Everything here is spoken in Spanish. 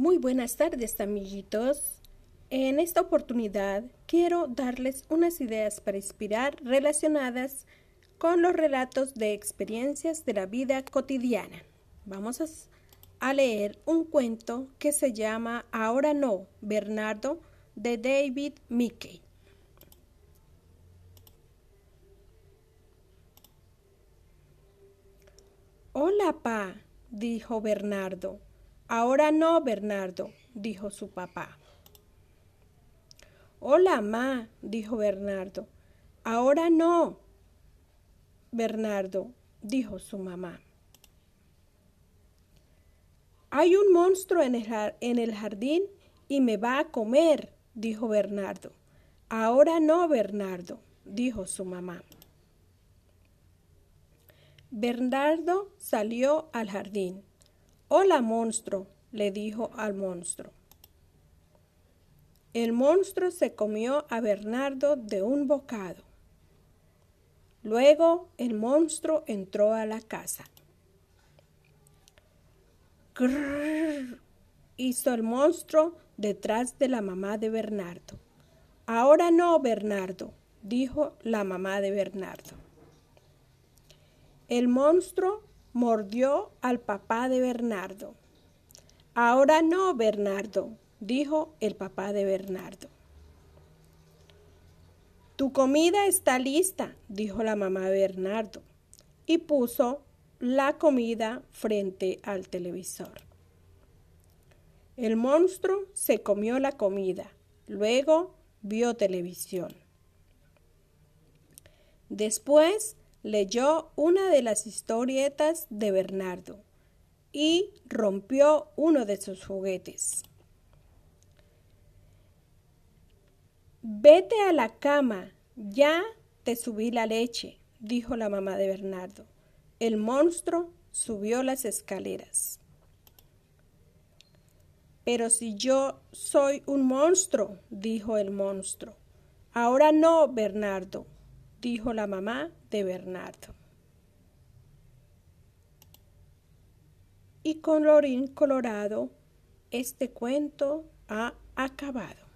Muy buenas tardes, amiguitos. En esta oportunidad quiero darles unas ideas para inspirar relacionadas con los relatos de experiencias de la vida cotidiana. Vamos a, leer un cuento que se llama Ahora no, Bernardo, de David Mickey. Hola, pa, dijo Bernardo. Ahora no, Bernardo, dijo su papá. Hola, ma, dijo Bernardo. Ahora no, Bernardo, dijo su mamá. Hay un monstruo en el, en el jardín y me va a comer, dijo Bernardo. Ahora no, Bernardo, dijo su mamá. Bernardo salió al jardín. Hola, monstruo, le dijo al monstruo. El monstruo se comió a Bernardo de un bocado. Luego el monstruo entró a la casa. Grrr, hizo el monstruo detrás de la mamá de Bernardo. Ahora no, Bernardo, dijo la mamá de Bernardo. El monstruo mordió al papá de Bernardo. Ahora no, Bernardo, dijo el papá de Bernardo. Tu comida está lista, dijo la mamá de Bernardo, y puso la comida frente al televisor. El monstruo se comió la comida, luego vio televisión. Después leyó una de las historietas de Bernardo y rompió uno de sus juguetes. Vete a la cama, ya te subí la leche, dijo la mamá de Bernardo. El monstruo subió las escaleras. Pero si yo soy un monstruo, dijo el monstruo. Ahora no, Bernardo, dijo la mamá de Bernardo. Y colorín colorado, este cuento ha acabado.